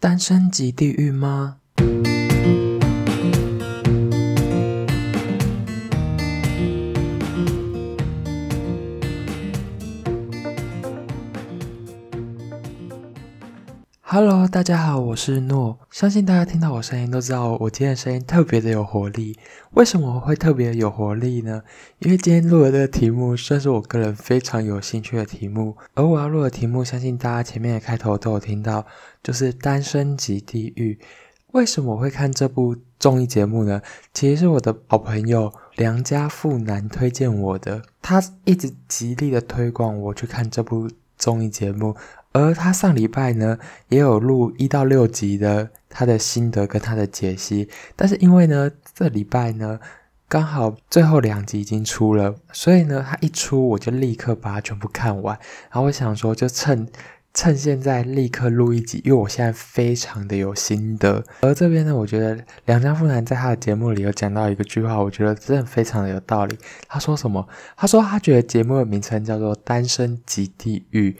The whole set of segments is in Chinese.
单身即地狱吗？？Hello，大家好，我是诺。相信大家听到我声音都知道，我今天的声音特别的有活力。为什么我会特别有活力呢？因为今天录的这个题目算是我个人非常有兴趣的题目。而我要录的题目，相信大家前面的开头都有听到，就是《单身即地狱》。为什么我会看这部综艺节目呢？其实是我的好朋友良家富男推荐我的，他一直极力的推广我去看这部综艺节目。而他上礼拜呢，也有录一到六集的他的心得跟他的解析，但是因为呢，这礼拜呢，刚好最后两集已经出了，所以呢，他一出我就立刻把它全部看完。然后我想说，就趁趁现在立刻录一集，因为我现在非常的有心得。而这边呢，我觉得梁家富男在他的节目里有讲到一个句话，我觉得真的非常的有道理。他说什么？他说他觉得节目的名称叫做《单身即地狱》。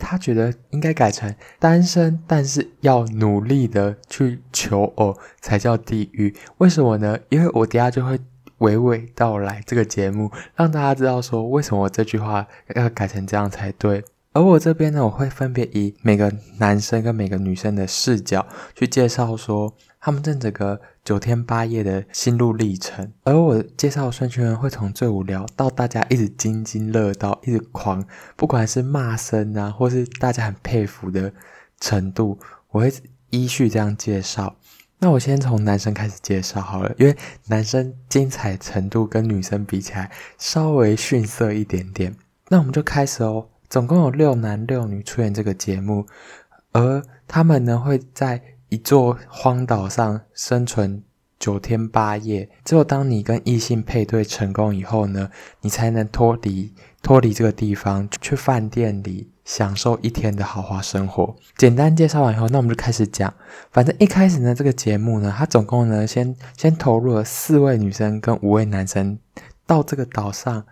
他觉得应该改成单身，但是要努力的去求偶才叫地狱。为什么呢？因为我等下就会娓娓道来这个节目，让大家知道说为什么这句话要改成这样才对。而我这边呢，我会分别以每个男生跟每个女生的视角去介绍说他们正整个九天八夜的心路历程。而我介绍的顺序呢，会从最无聊到大家一直津津乐道，一直狂，不管是骂声啊，或是大家很佩服的程度，我会依序这样介绍。那我先从男生开始介绍好了，因为男生精彩程度跟女生比起来稍微逊色一点点。那我们就开始哦。总共有六男六女出演这个节目，而他们呢，会在一座荒岛上生存九天八夜。只有当你跟异性配对成功以后呢，你才能脱离脱离这个地方，去饭店里享受一天的豪华生活。简单介绍完以后，那我们就开始讲。反正一开始呢，这个节目呢，它总共呢，先先投入了四位女生跟五位男生到这个岛上。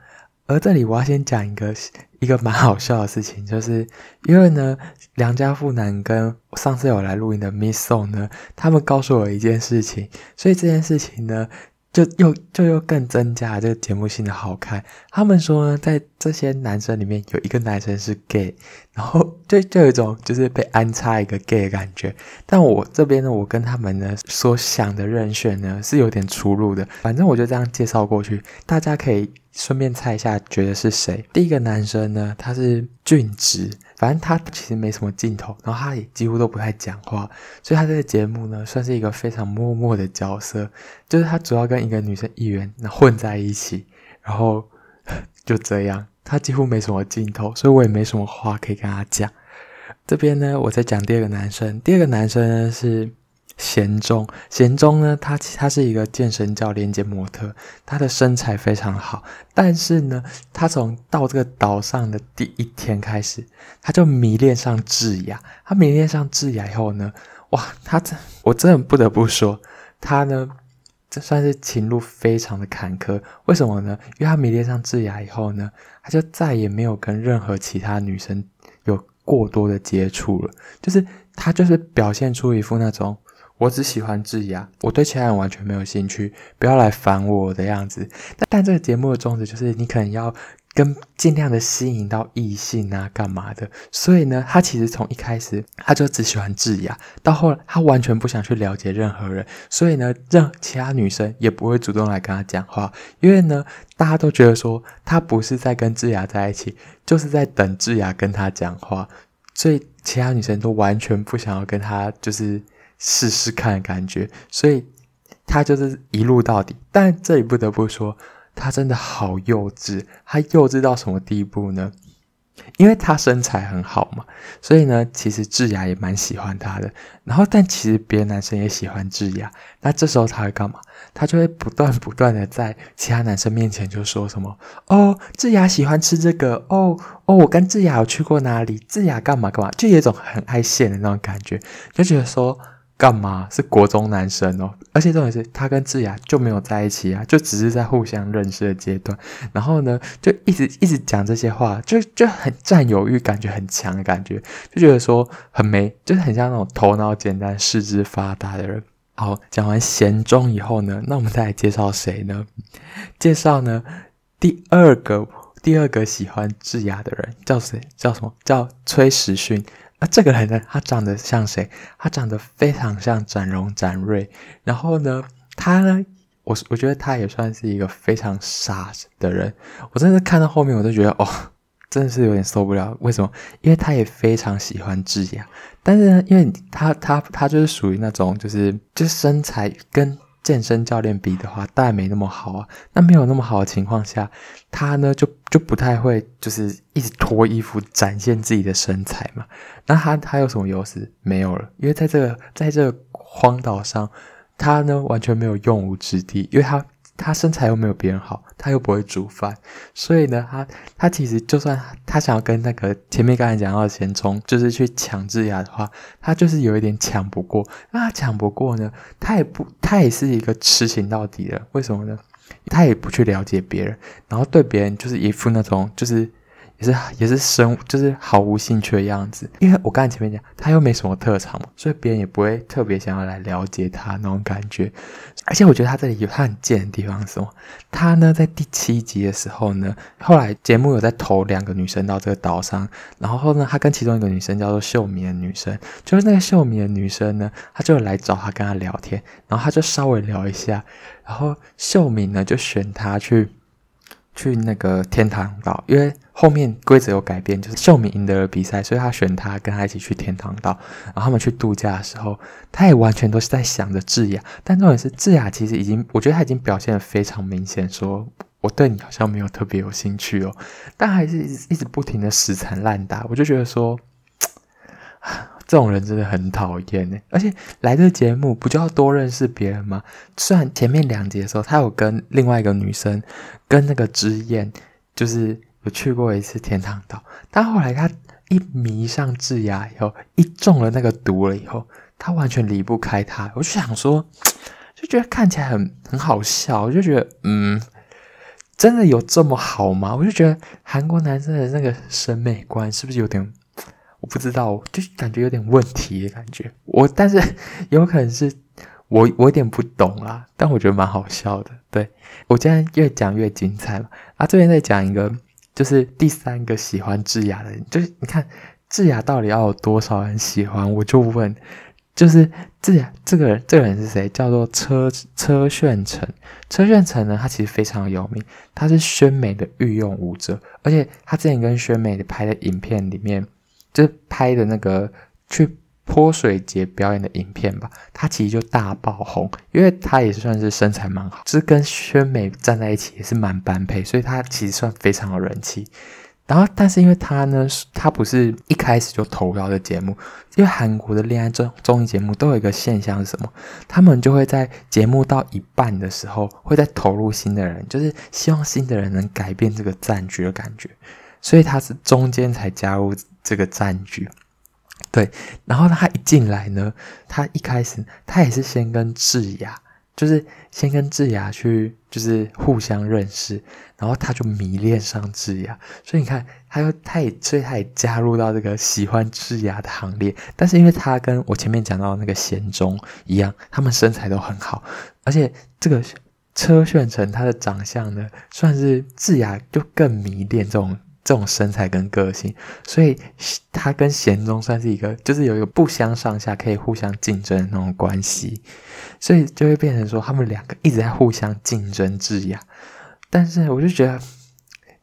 而这里我要先讲一个一个蛮好笑的事情，就是因为呢，良家富男跟上次有来录音的 Miss Song 呢，他们告诉我一件事情，所以这件事情呢。就又就又更增加了这个节目性的好看。他们说呢，在这些男生里面有一个男生是 gay，然后 就就有一种就是被安插一个 gay 的感觉。但我这边呢，我跟他们呢所想的人选呢是有点出入的。反正我就这样介绍过去，大家可以顺便猜一下，觉得是谁？第一个男生呢，他是俊植。反正他其实没什么镜头，然后他也几乎都不太讲话，所以他这个节目呢，算是一个非常默默的角色，就是他主要跟一个女生议员混在一起，然后就这样，他几乎没什么镜头，所以我也没什么话可以跟他讲。这边呢，我再讲第二个男生，第二个男生呢是。贤中，贤中呢，他他是一个健身教练兼模特，他的身材非常好。但是呢，他从到这个岛上的第一天开始，他就迷恋上智雅。他迷恋上智雅以后呢，哇，他这我真的不得不说，他呢，这算是情路非常的坎坷。为什么呢？因为他迷恋上智雅以后呢，他就再也没有跟任何其他女生有过多的接触了。就是他就是表现出一副那种。我只喜欢智雅，我对其他人完全没有兴趣，不要来烦我的样子。但但这个节目的宗旨就是，你可能要跟尽量的吸引到异性啊，干嘛的？所以呢，他其实从一开始他就只喜欢智雅，到后来他完全不想去了解任何人，所以呢，让其他女生也不会主动来跟他讲话，因为呢，大家都觉得说他不是在跟智雅在一起，就是在等智雅跟他讲话，所以其他女生都完全不想要跟他就是。试试看感觉，所以他就是一路到底。但这里不得不说，他真的好幼稚。他幼稚到什么地步呢？因为他身材很好嘛，所以呢，其实智雅也蛮喜欢他的。然后，但其实别的男生也喜欢智雅。那这时候他会干嘛？他就会不断不断的在其他男生面前就说什么：“哦，智雅喜欢吃这个。哦哦，我跟智雅有去过哪里？智雅干嘛干嘛？”就有一种很爱现的那种感觉，就觉得说。干嘛？是国中男生哦，而且重点是他跟智雅就没有在一起啊，就只是在互相认识的阶段。然后呢，就一直一直讲这些话，就就很占有欲，感觉很强的感觉，就觉得说很没，就是很像那种头脑简单、四肢发达的人。好，讲完贤中以后呢，那我们再来介绍谁呢？介绍呢第二个第二个喜欢智雅的人叫谁？叫什么？叫崔时训。那这个人呢，他长得像谁？他长得非常像展荣、展瑞。然后呢，他呢，我我觉得他也算是一个非常傻的人。我真的看到后面，我都觉得哦，真的是有点受不了。为什么？因为他也非常喜欢智雅，但是呢，因为他他他就是属于那种，就是就身材跟。健身教练比的话，当然没那么好啊。那没有那么好的情况下，他呢就就不太会，就是一直脱衣服展现自己的身材嘛。那他他有什么优势？没有了，因为在这个在这个荒岛上，他呢完全没有用武之地，因为他。他身材又没有别人好，他又不会煮饭，所以呢，他他其实就算他想要跟那个前面刚才讲到的贤忠，就是去抢智雅的话，他就是有一点抢不过。那他抢不过呢，他也不，他也是一个痴情到底的。为什么呢？他也不去了解别人，然后对别人就是一副那种就是。也是也是生就是毫无兴趣的样子，因为我刚才前面讲他又没什么特长嘛，所以别人也不会特别想要来了解他那种感觉。而且我觉得他这里有他很贱的地方是什么？他呢在第七集的时候呢，后来节目有在投两个女生到这个岛上，然后呢他跟其中一个女生叫做秀敏的女生，就是那个秀敏的女生呢，她就来找他跟他聊天，然后他就稍微聊一下，然后秀敏呢就选他去。去那个天堂岛，因为后面规则有改变，就是秀敏赢得了比赛，所以他选他跟他一起去天堂岛。然后他们去度假的时候，他也完全都是在想着智雅。但重点是，智雅其实已经，我觉得他已经表现得非常明显，说我对你好像没有特别有兴趣哦，但还是一直一直不停的死缠烂打。我就觉得说。这种人真的很讨厌呢，而且来这节目不就要多认识别人吗？虽然前面两集的时候，他有跟另外一个女生，跟那个知燕，就是有去过一次天堂岛，但后来他一迷上智雅以后，一中了那个毒了以后，他完全离不开她。我就想说，就觉得看起来很很好笑，我就觉得，嗯，真的有这么好吗？我就觉得韩国男生的那个审美观是不是有点？我不知道，就感觉有点问题的感觉。我但是有可能是我我有点不懂啦，但我觉得蛮好笑的。对，我今天越讲越精彩嘛。啊，这边再讲一个，就是第三个喜欢智雅的人，就是你看智雅到底要有多少人喜欢？我就问，就是智雅这个人，这个人是谁？叫做车车炫成。车炫成呢，他其实非常有名，他是宣美的御用舞者，而且他之前跟宣美的拍的影片里面。就拍的那个去泼水节表演的影片吧，他其实就大爆红，因为他也算是身材蛮好，就是跟宣美站在一起也是蛮般配，所以他其实算非常有人气。然后，但是因为他呢，他不是一开始就投到的节目，因为韩国的恋爱综综艺节目都有一个现象是什么？他们就会在节目到一半的时候，会再投入新的人，就是希望新的人能改变这个战局的感觉。所以他是中间才加入这个战局，对。然后他一进来呢，他一开始他也是先跟智雅，就是先跟智雅去，就是互相认识，然后他就迷恋上智雅。所以你看，他又他也所以他也加入到这个喜欢智雅的行列。但是因为他跟我前面讲到那个贤忠一样，他们身材都很好，而且这个车炫成他的长相呢，算是智雅就更迷恋这种。这种身材跟个性，所以他跟贤宗算是一个，就是有一个不相上下，可以互相竞争的那种关系，所以就会变成说他们两个一直在互相竞争制呀，但是我就觉得。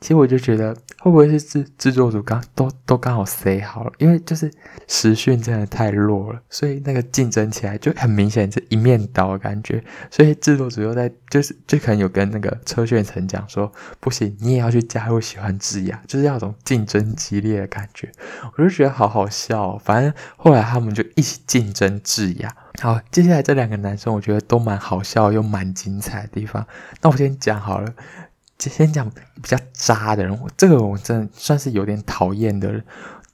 其实我就觉得，会不会是制制作组刚都都刚好塞好了？因为就是时训真的太弱了，所以那个竞争起来就很明显是一面倒的感觉。所以制作组又在就是就可能有跟那个车炫成讲说，不行，你也要去加入喜欢智雅，就是要种竞争激烈的感觉。我就觉得好好笑。反正后来他们就一起竞争智雅。好，接下来这两个男生，我觉得都蛮好笑又蛮精彩的地方。那我先讲好了。先讲比较渣的人，这个我真的算是有点讨厌的人，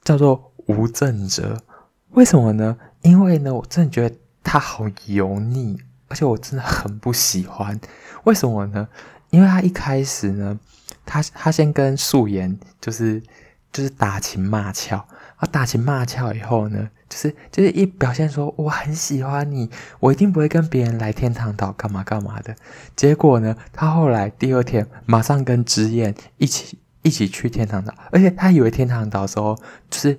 叫做吴正哲。为什么呢？因为呢，我真的觉得他好油腻，而且我真的很不喜欢。为什么呢？因为他一开始呢，他他先跟素颜就是就是打情骂俏，啊，打情骂俏以后呢，就是就是一表现说我很喜欢你，我一定不会跟别人来天堂岛干嘛干嘛的。结果呢，他后来第二天马上跟之燕一起一起去天堂岛，而且他以为天堂岛的时候就是。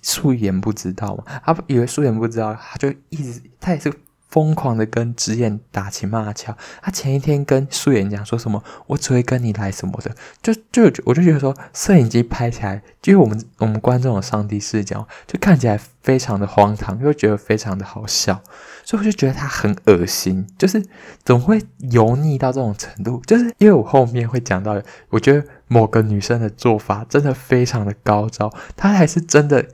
素颜不知道嘛？他以为素颜不知道，他就一直他也是疯狂的跟直言打情骂俏。他前一天跟素颜讲说什么，我只会跟你来什么的，就就我就觉得说，摄影机拍起来，就是我们我们观众的上帝视角，就看起来非常的荒唐，又觉得非常的好笑，所以我就觉得他很恶心，就是怎么会油腻到这种程度？就是因为我后面会讲到，我觉得某个女生的做法真的非常的高招，她还是真的。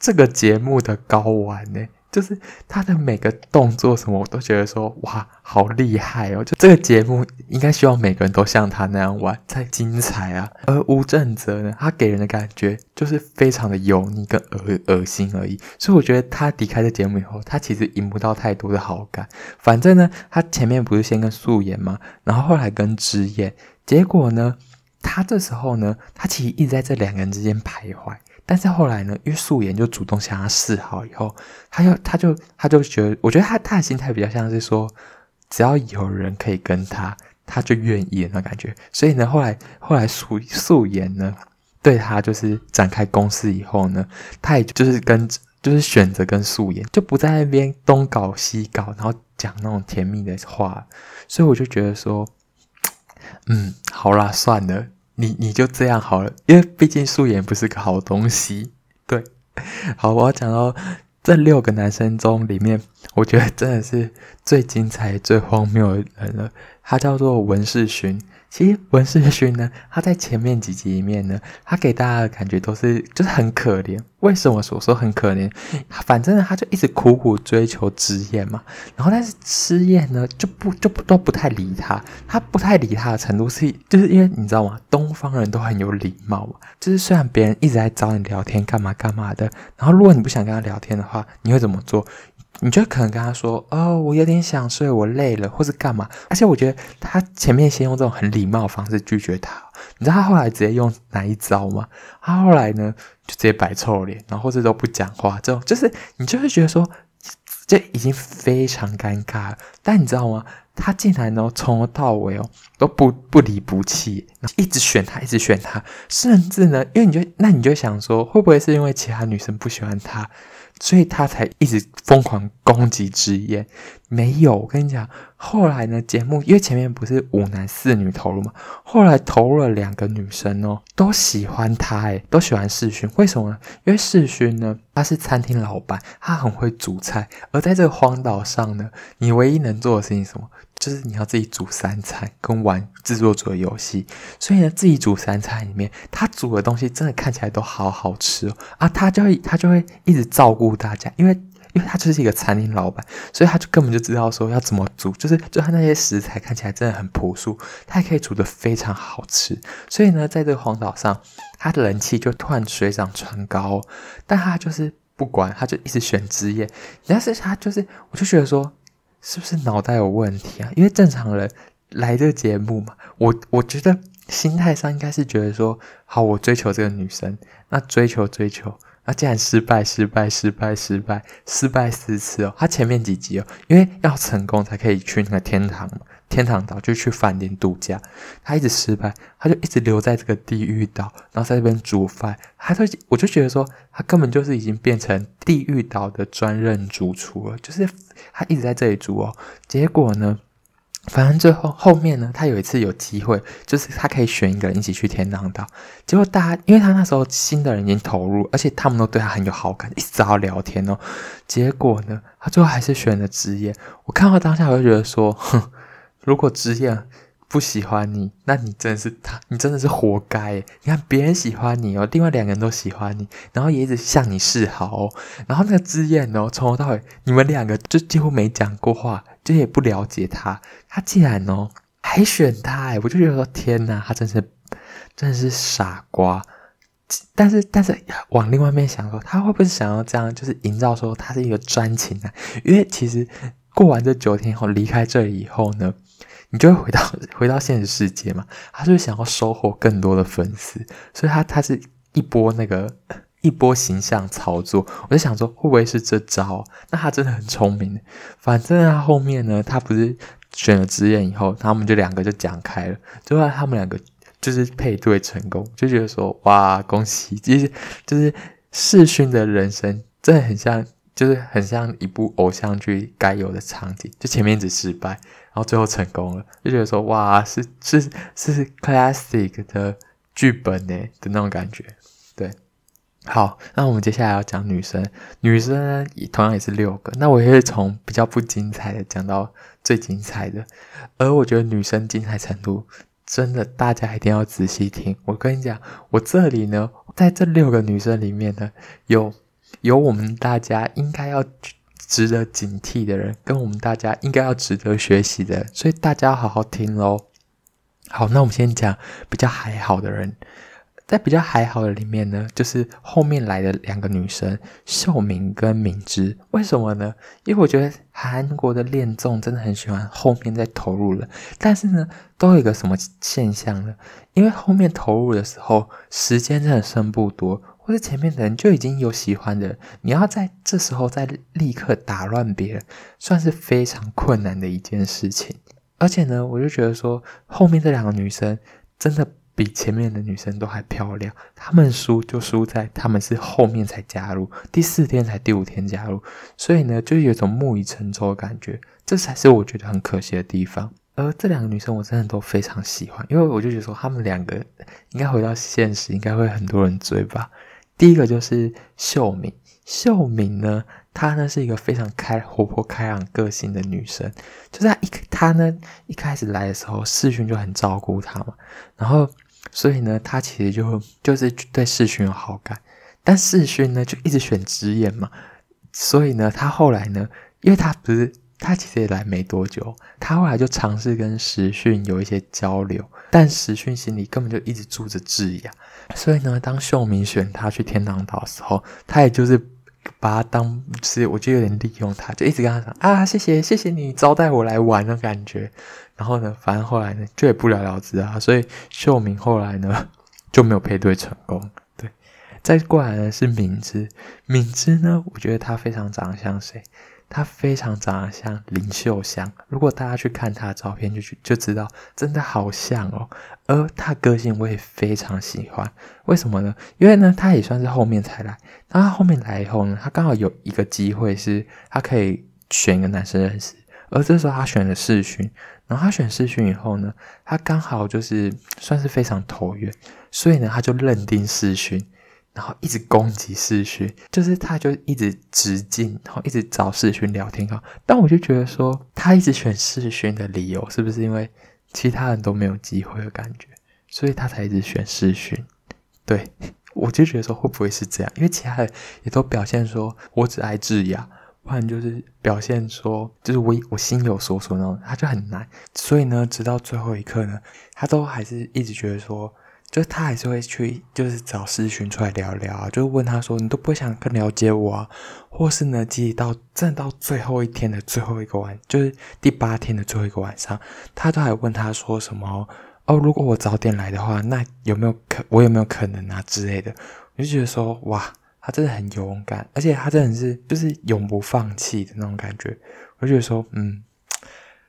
这个节目的高玩呢，就是他的每个动作什么，我都觉得说哇，好厉害哦！就这个节目应该希望每个人都像他那样玩才精彩啊。而吴正则呢，他给人的感觉就是非常的油腻跟恶恶心而已。所以我觉得他离开这节目以后，他其实赢不到太多的好感。反正呢，他前面不是先跟素颜嘛，然后后来跟之燕，结果呢，他这时候呢，他其实一直在这两个人之间徘徊。但是后来呢，因为素颜就主动向他示好以后，他就他就他就觉得，我觉得他他的心态比较像是说，只要有人可以跟他，他就愿意那感觉。所以呢，后来后来素素颜呢，对他就是展开攻势以后呢，他也就是跟就是选择跟素颜，就不在那边东搞西搞，然后讲那种甜蜜的话。所以我就觉得说，嗯，好啦，算了。你你就这样好了，因为毕竟素颜不是个好东西。对，好，我要讲到这六个男生中里面，我觉得真的是最精彩、最荒谬的人了。他叫做文世勋。其实文世勋呢，他在前面几集里面呢，他给大家的感觉都是就是很可怜。为什么我说很可怜？反正呢，他就一直苦苦追求之燕嘛。然后但是知燕呢，就不就不都不太理他。他不太理他的程度是，就是因为你知道吗？东方人都很有礼貌嘛。就是虽然别人一直在找你聊天，干嘛干嘛的，然后如果你不想跟他聊天的话，你会怎么做？你就可能跟他说：“哦，我有点想睡，我累了，或是干嘛。”而且我觉得他前面先用这种很礼貌的方式拒绝他，你知道他后来直接用哪一招吗？他后来呢就直接摆臭脸，然后或者都不讲话，这种就是你就会觉得说这已经非常尴尬了。但你知道吗？他竟然呢从头到尾哦都不不离不弃，一直选他，一直选他，甚至呢，因为你就那你就想说，会不会是因为其他女生不喜欢他？所以他才一直疯狂攻击直言，没有。我跟你讲，后来呢，节目因为前面不是五男四女投入嘛，后来投入了两个女生哦，都喜欢他，诶，都喜欢世勋。为什么呢？因为世勋呢，他是餐厅老板，他很会煮菜。而在这个荒岛上呢，你唯一能做的事情是什么？就是你要自己煮三餐，跟玩制作组的游戏。所以呢，自己煮三餐里面，他煮的东西真的看起来都好好吃哦。啊，他就会他就会一直照顾大家，因为因为他就是一个餐厅老板，所以他就根本就知道说要怎么煮。就是就他那些食材看起来真的很朴素，他也可以煮得非常好吃。所以呢，在这个荒岛上，他的人气就突然水涨船高。但他就是不管，他就一直选职业。但是他就是，我就觉得说。是不是脑袋有问题啊？因为正常人来这个节目嘛，我我觉得心态上应该是觉得说，好，我追求这个女生，那追求追求，那既然失败失败失败失败失败四次哦，他前面几集哦，因为要成功才可以去那个天堂嘛。天堂岛就去饭店度假，他一直失败，他就一直留在这个地狱岛，然后在这边煮饭。他就我就觉得说，他根本就是已经变成地狱岛的专任主厨了，就是他一直在这里住哦。结果呢，反正最后后面呢，他有一次有机会，就是他可以选一个人一起去天堂岛。结果大家因为他那时候新的人已经投入，而且他们都对他很有好感，一直找他聊天哦。结果呢，他最后还是选了职业。我看到当下我就觉得说，哼。如果职业不喜欢你，那你真的是他，你真的是活该。你看别人喜欢你哦，另外两个人都喜欢你，然后也一直向你示好哦。然后那个之燕哦，从头到尾你们两个就几乎没讲过话，就也不了解他。他竟然哦还选他，哎，我就觉得说天哪，他真是真的是傻瓜。但是但是往另外面想说，他会不会想要这样，就是营造说他是一个专情啊？因为其实过完这九天后离开这里以后呢，你就会回到 回到现实世界嘛。他就是想要收获更多的粉丝，所以他他是一波那个一波形象操作。我就想说，会不会是这招？那他真的很聪明。反正他后面呢，他不是选了职业以后，他们就两个就讲开了，最后他们两个。就是配对成功，就觉得说哇，恭喜！其实就是世勋的人生真的很像，就是很像一部偶像剧该有的场景。就前面一直失败，然后最后成功了，就觉得说哇，是是是 classic 的剧本呢的那种感觉。对，好，那我们接下来要讲女生，女生同样也是六个。那我也会从比较不精彩的讲到最精彩的，而我觉得女生精彩程度。真的，大家一定要仔细听。我跟你讲，我这里呢，在这六个女生里面呢，有有我们大家应该要值得警惕的人，跟我们大家应该要值得学习的，所以大家要好好听喽。好，那我们先讲比较还好的人。在比较还好的里面呢，就是后面来的两个女生秀敏跟敏芝。为什么呢？因为我觉得韩国的恋综真的很喜欢后面再投入了，但是呢，都有一个什么现象呢？因为后面投入的时候，时间真的剩不多，或者前面的人就已经有喜欢的，你要在这时候再立刻打乱别人，算是非常困难的一件事情。而且呢，我就觉得说，后面这两个女生真的。比前面的女生都还漂亮，她们输就输在她们是后面才加入，第四天才第五天加入，所以呢，就有种木已成舟的感觉，这才是我觉得很可惜的地方。而这两个女生我真的都非常喜欢，因为我就觉得说她们两个应该回到现实，应该会很多人追吧。第一个就是秀敏，秀敏呢。她呢是一个非常开活泼开朗个性的女生，就是她一她呢一开始来的时候，世勋就很照顾她嘛，然后所以呢，她其实就就是对世勋有好感，但世勋呢就一直选直言嘛，所以呢，她后来呢，因为她不是他其实也来没多久，他后来就尝试跟时勋有一些交流，但时勋心里根本就一直住着智雅，所以呢，当秀明选他去天堂岛的时候，他也就是。把他当是，我就有点利用他，就一直跟他说啊，谢谢谢谢你招待我来玩的感觉。然后呢，反正后来呢，就也不了了之啊。所以秀明后来呢就没有配对成功。对，再过来呢是敏芝，敏芝呢，我觉得她非常长得像谁？她非常长得像林秀香。如果大家去看她的照片，就去就知道，真的好像哦。而她个性我也非常喜欢，为什么呢？因为呢，她也算是后面才来。当她后面来以后呢，她刚好有一个机会是她可以选一个男生认识，而这时候她选了世勋。然后她选世勋以后呢，她刚好就是算是非常投缘，所以呢，她就认定世勋。然后一直攻击世勋，就是他就一直直进，然后一直找世勋聊天。但我就觉得说，他一直选世勋的理由，是不是因为其他人都没有机会的感觉，所以他才一直选世勋？对，我就觉得说，会不会是这样？因为其他人也都表现说我只爱智雅，不然就是表现说就是我我心有所属那种，他就很难。所以呢，直到最后一刻呢，他都还是一直觉得说。就他还是会去，就是找世勋出来聊聊啊，就问他说：“你都不想更了解我啊？”或是呢，即使到真到最后一天的最后一个晚，就是第八天的最后一个晚上，他都还问他说什么：“哦，如果我早点来的话，那有没有可我有没有可能啊之类的？”我就觉得说：“哇，他真的很勇敢，而且他真的是就是永不放弃的那种感觉。”我就觉得说：“嗯。”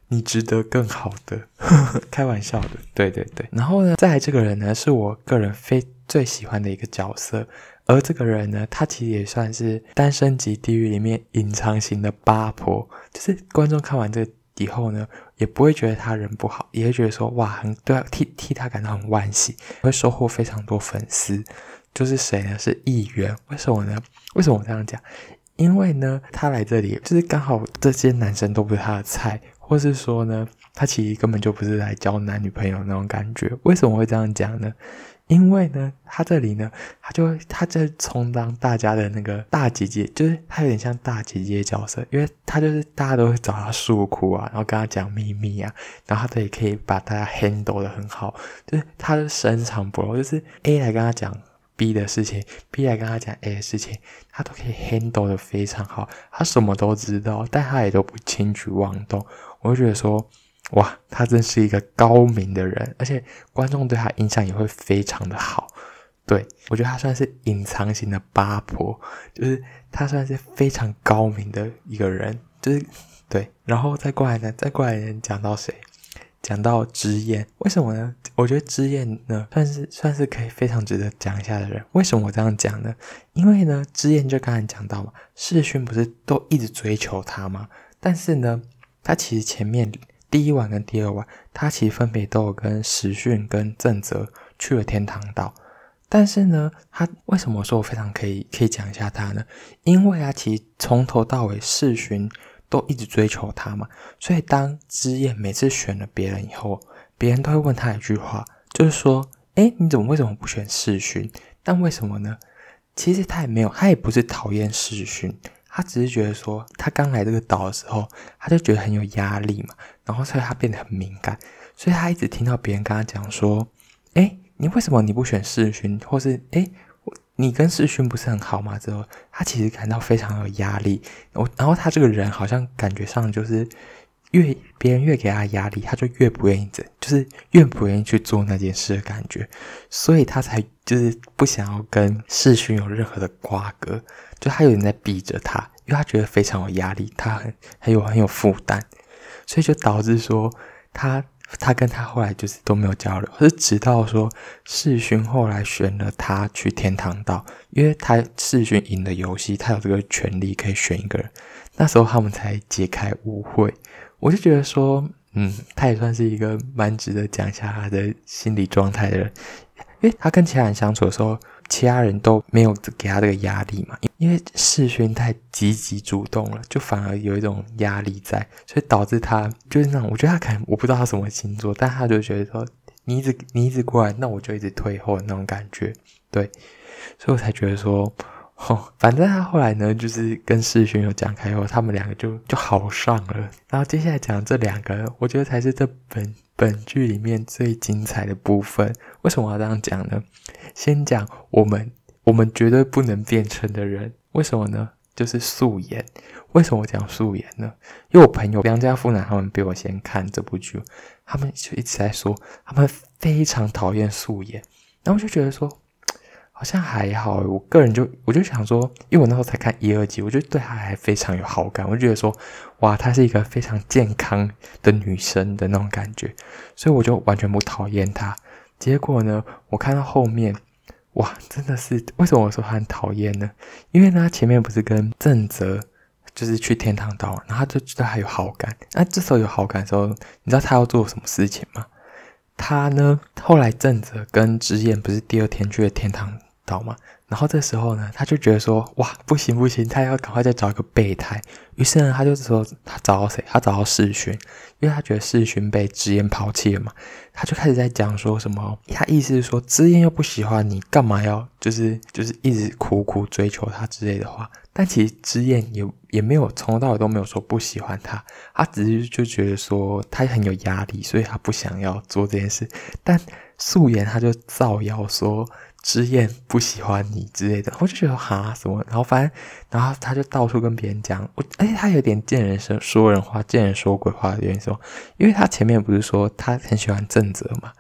你值得更好的，开玩笑的，对对对。然后呢，再来这个人呢，是我个人非最喜欢的一个角色，而这个人呢，他其实也算是《单身级地狱》里面隐藏型的八婆，就是观众看完这以后呢，也不会觉得他人不好，也会觉得说哇，很对啊，替替他感到很惋惜，会收获非常多粉丝。就是谁呢？是议员。为什么呢？为什么我这样讲？因为呢，他来这里就是刚好这些男生都不是他的菜。或是说呢，他其实根本就不是来交男女朋友那种感觉。为什么会这样讲呢？因为呢，他这里呢，他就他在充当大家的那个大姐姐，就是他有点像大姐姐角色，因为他就是大家都会找他诉苦啊，然后跟他讲秘密啊，然后他都也可以把大家 handle 得很好，就是他的深藏不露，就是 A 来跟他讲 B 的事情，B 来跟他讲 A 的事情，他都可以 handle 得非常好，他什么都知道，但他也都不轻举妄动。我就觉得说，哇，他真是一个高明的人，而且观众对他印象也会非常的好。对，我觉得他算是隐藏型的八婆，就是他算是非常高明的一个人，就是对。然后再过来呢，再过来人讲到谁？讲到之燕，为什么呢？我觉得之燕呢，算是算是可以非常值得讲一下的人。为什么我这样讲呢？因为呢，之燕就刚才讲到嘛，世勋不是都一直追求他吗？但是呢，他其实前面第一晚跟第二晚，他其实分别都有跟时勋跟正则去了天堂岛。但是呢，他为什么说我非常可以可以讲一下他呢？因为啊，其实从头到尾世勋。都一直追求他嘛，所以当之燕每次选了别人以后，别人都会问他一句话，就是说：“诶，你怎么为什么不选世勋？但为什么呢？其实他也没有，他也不是讨厌世勋，他只是觉得说，他刚来这个岛的时候，他就觉得很有压力嘛，然后所以他变得很敏感，所以他一直听到别人跟他讲说：“哎，你为什么你不选世勋？或是哎。”你跟世勋不是很好吗？之后他其实感到非常有压力，我然后他这个人好像感觉上就是越别人越给他压力，他就越不愿意整，就是越不愿意去做那件事的感觉，所以他才就是不想要跟世勋有任何的瓜葛，就他有点在逼着他，因为他觉得非常有压力，他很很有很有负担，所以就导致说他。他跟他后来就是都没有交流，是直到说世勋后来选了他去天堂岛，因为他世勋赢了游戏，他有这个权利可以选一个人，那时候他们才解开误会。我就觉得说，嗯，他也算是一个蛮值得讲一下他的心理状态的人，因为他跟其他人相处的时候。其他人都没有给他这个压力嘛，因为世勋太积极主动了，就反而有一种压力在，所以导致他就是那种，我觉得他可能我不知道他什么星座，但他就觉得说你一直你一直过来，那我就一直退后那种感觉，对，所以我才觉得说，哦，反正他后来呢，就是跟世勋有讲开后，他们两个就就好上了，然后接下来讲这两个，我觉得才是这本本剧里面最精彩的部分。为什么要这样讲呢？先讲我们，我们绝对不能变成的人，为什么呢？就是素颜。为什么我讲素颜呢？因为我朋友梁家腹男他们比我先看这部剧，他们就一直在说，他们非常讨厌素颜。然后我就觉得说，好像还好。我个人就我就想说，因为我那时候才看一二集，我就对她还非常有好感。我就觉得说，哇，她是一个非常健康的女生的那种感觉，所以我就完全不讨厌她。结果呢，我看到后面，哇，真的是为什么我说他很讨厌呢？因为呢，他前面不是跟正则就是去天堂岛，然后他就觉得他有好感。那这时候有好感的时候，你知道她要做什么事情吗？他呢，后来正则跟之燕不是第二天去了天堂岛吗？然后这时候呢，他就觉得说，哇，不行不行，他要赶快再找一个备胎。于是呢，他就说，他找到谁？他找到世勋，因为他觉得世勋被之燕抛弃了嘛。他就开始在讲说什么，他意思是说，之燕又不喜欢你，干嘛要就是就是一直苦苦追求他之类的话。但其实之燕也也没有从头到尾都没有说不喜欢他，他只是就觉得说他很有压力，所以他不想要做这件事。但素颜他就造谣说。之燕不喜欢你之类的，我就觉得哈什么，然后反正，然后他就到处跟别人讲，我而且他有点见人说说人话，见人说鬼话的原因说，因为他前面不是说他很喜欢正则嘛，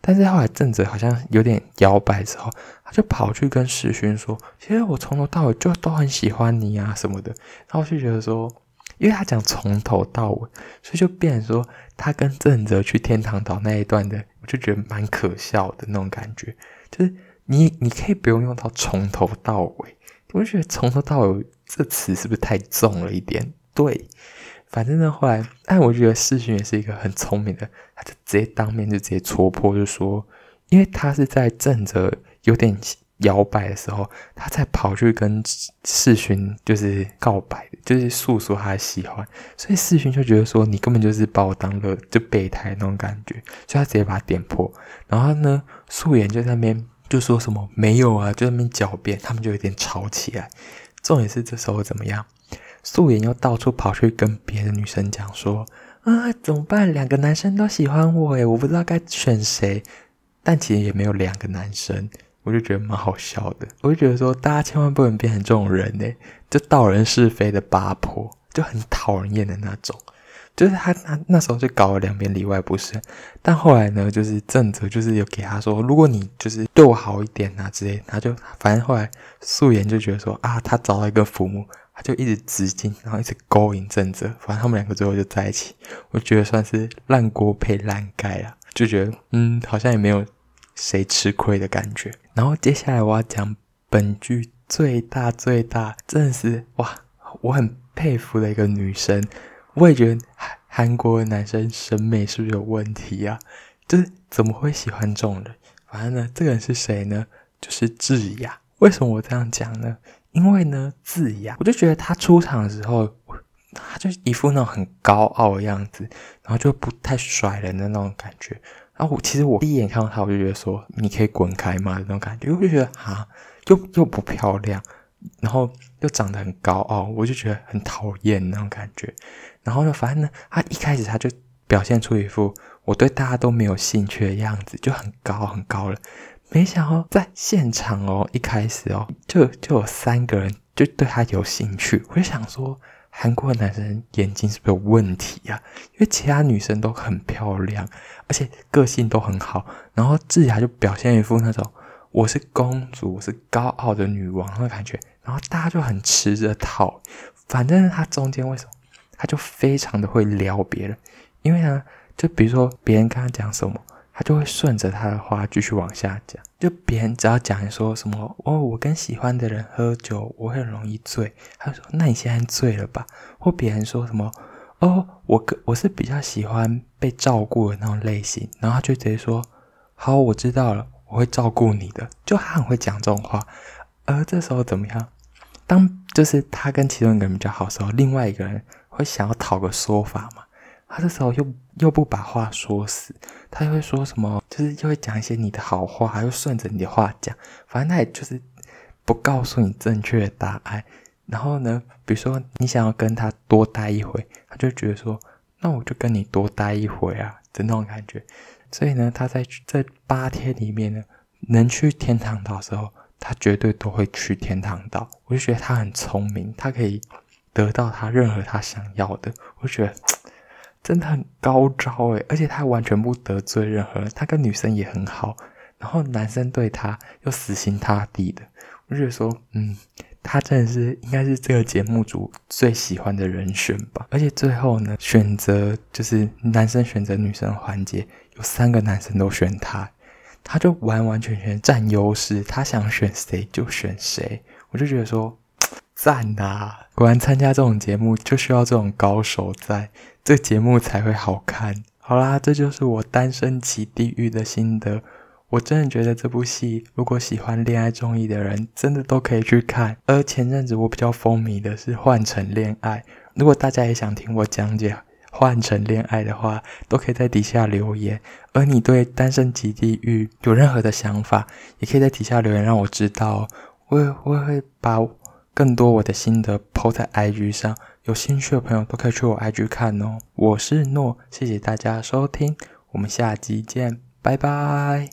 但是后来正则好像有点摇摆之后，他就跑去跟世勋说，其实我从头到尾就都很喜欢你啊什么的，然后就觉得说，因为他讲从头到尾，所以就变成说他跟正则去天堂岛那一段的，我就觉得蛮可笑的那种感觉，就是。你你可以不用用到从头到尾，我就觉得从头到尾这词是不是太重了一点？对，反正呢后来，但我觉得世勋也是一个很聪明的，他就直接当面就直接戳破，就说，因为他是在正着有点摇摆的时候，他才跑去跟世勋就是告白，就是诉说他的喜欢，所以世勋就觉得说你根本就是把我当个就备胎那种感觉，所以他直接把他点破，然后呢素颜就在那边。就说什么没有啊，就在那边狡辩，他们就有点吵起来。重点是这时候怎么样？素颜又到处跑去跟别的女生讲说：“啊，怎么办？两个男生都喜欢我诶，我不知道该选谁。”但其实也没有两个男生，我就觉得蛮好笑的。我就觉得说，大家千万不能变成这种人呢，就道人是非的八婆，就很讨人厌的那种。就是他那那时候就搞了两边里外不是，但后来呢，就是正则就是有给他说，如果你就是对我好一点啊之类，他就反正后来素颜就觉得说啊，他找到一个父母，他就一直直进，然后一直勾引正则，反正他们两个最后就在一起。我觉得算是烂锅配烂盖啊，就觉得嗯，好像也没有谁吃亏的感觉。然后接下来我要讲本剧最大最大，真的是哇，我很佩服的一个女生。我也觉得韩韩国的男生审美是不是有问题啊？就是怎么会喜欢这种人？反正呢，这个人是谁呢？就是智雅。为什么我这样讲呢？因为呢，智雅，我就觉得他出场的时候，他就一副那种很高傲的样子，然后就不太甩人的那种感觉。然后我其实我第一眼看到他，我就觉得说，你可以滚开嘛？那种感觉，我就觉得啊，又又不漂亮。然后又长得很高傲，我就觉得很讨厌那种感觉。然后呢，反正呢，他一开始他就表现出一副我对大家都没有兴趣的样子，就很高很高了。没想到在现场哦，一开始哦，就就有三个人就对他有兴趣。我就想说，韩国男生眼睛是不是有问题呀？因为其他女生都很漂亮，而且个性都很好。然后智雅就表现一副那种。我是公主，我是高傲的女王的感觉，然后大家就很吃这套。反正他中间为什么，他就非常的会撩别人，因为呢，就比如说别人跟他讲什么，他就会顺着他的话继续往下讲。就别人只要讲说什么哦，我跟喜欢的人喝酒，我很容易醉，他说那你现在醉了吧？或别人说什么哦，我跟我是比较喜欢被照顾的那种类型，然后他就直接说好，我知道了。我会照顾你的，就他很会讲这种话。而这时候怎么样？当就是他跟其中一个人比较好的时候，另外一个人会想要讨个说法嘛？他这时候又又不把话说死，他又会说什么？就是又会讲一些你的好话，又顺着你的话讲。反正他也就是不告诉你正确的答案。然后呢，比如说你想要跟他多待一会，他就觉得说，那我就跟你多待一会啊，的那种感觉。所以呢，他在这八天里面呢，能去天堂岛的时候，他绝对都会去天堂岛。我就觉得他很聪明，他可以得到他任何他想要的。我觉得真的很高招诶，而且他完全不得罪任何人，他跟女生也很好，然后男生对他又死心塌地的。我就觉得说，嗯。他真的是应该是这个节目组最喜欢的人选吧，而且最后呢，选择就是男生选择女生环节，有三个男生都选他，他就完完全全占优势，他想选谁就选谁，我就觉得说赞呐、啊！果然参加这种节目就需要这种高手在，这节目才会好看。好啦，这就是我单身即地狱的心得。我真的觉得这部戏，如果喜欢恋爱综艺的人，真的都可以去看。而前阵子我比较风靡的是《换乘恋爱》，如果大家也想听我讲解《换乘恋爱》的话，都可以在底下留言。而你对《单身即地狱》有任何的想法，也可以在底下留言让我知道。我也我会把更多我的心得抛在 IG 上，有兴趣的朋友都可以去我 IG 看哦。我是诺，谢谢大家收听，我们下集见。拜拜。